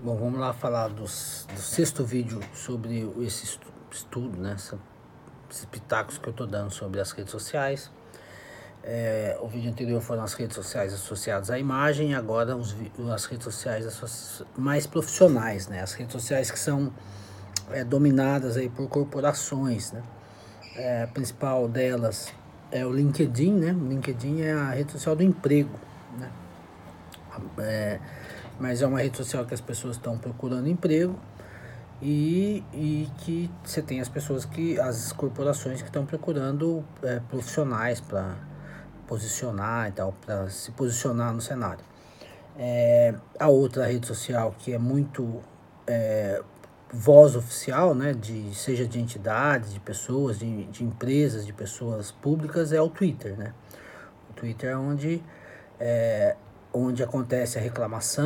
Bom, vamos lá falar dos, do sexto vídeo sobre esse estudo, né? Esses pitacos que eu tô dando sobre as redes sociais. É, o vídeo anterior foram as redes sociais associadas à imagem, agora os, as redes sociais mais profissionais, né? As redes sociais que são é, dominadas aí por corporações, né? É, a principal delas é o LinkedIn, né? O LinkedIn é a rede social do emprego, né? É, mas é uma rede social que as pessoas estão procurando emprego e, e que você tem as pessoas que, as corporações que estão procurando é, profissionais para posicionar e tal, para se posicionar no cenário. É, a outra rede social que é muito é, voz oficial, né, de, seja de entidades, de pessoas, de, de empresas, de pessoas públicas, é o Twitter, né? O Twitter é onde, é, onde acontece a reclamação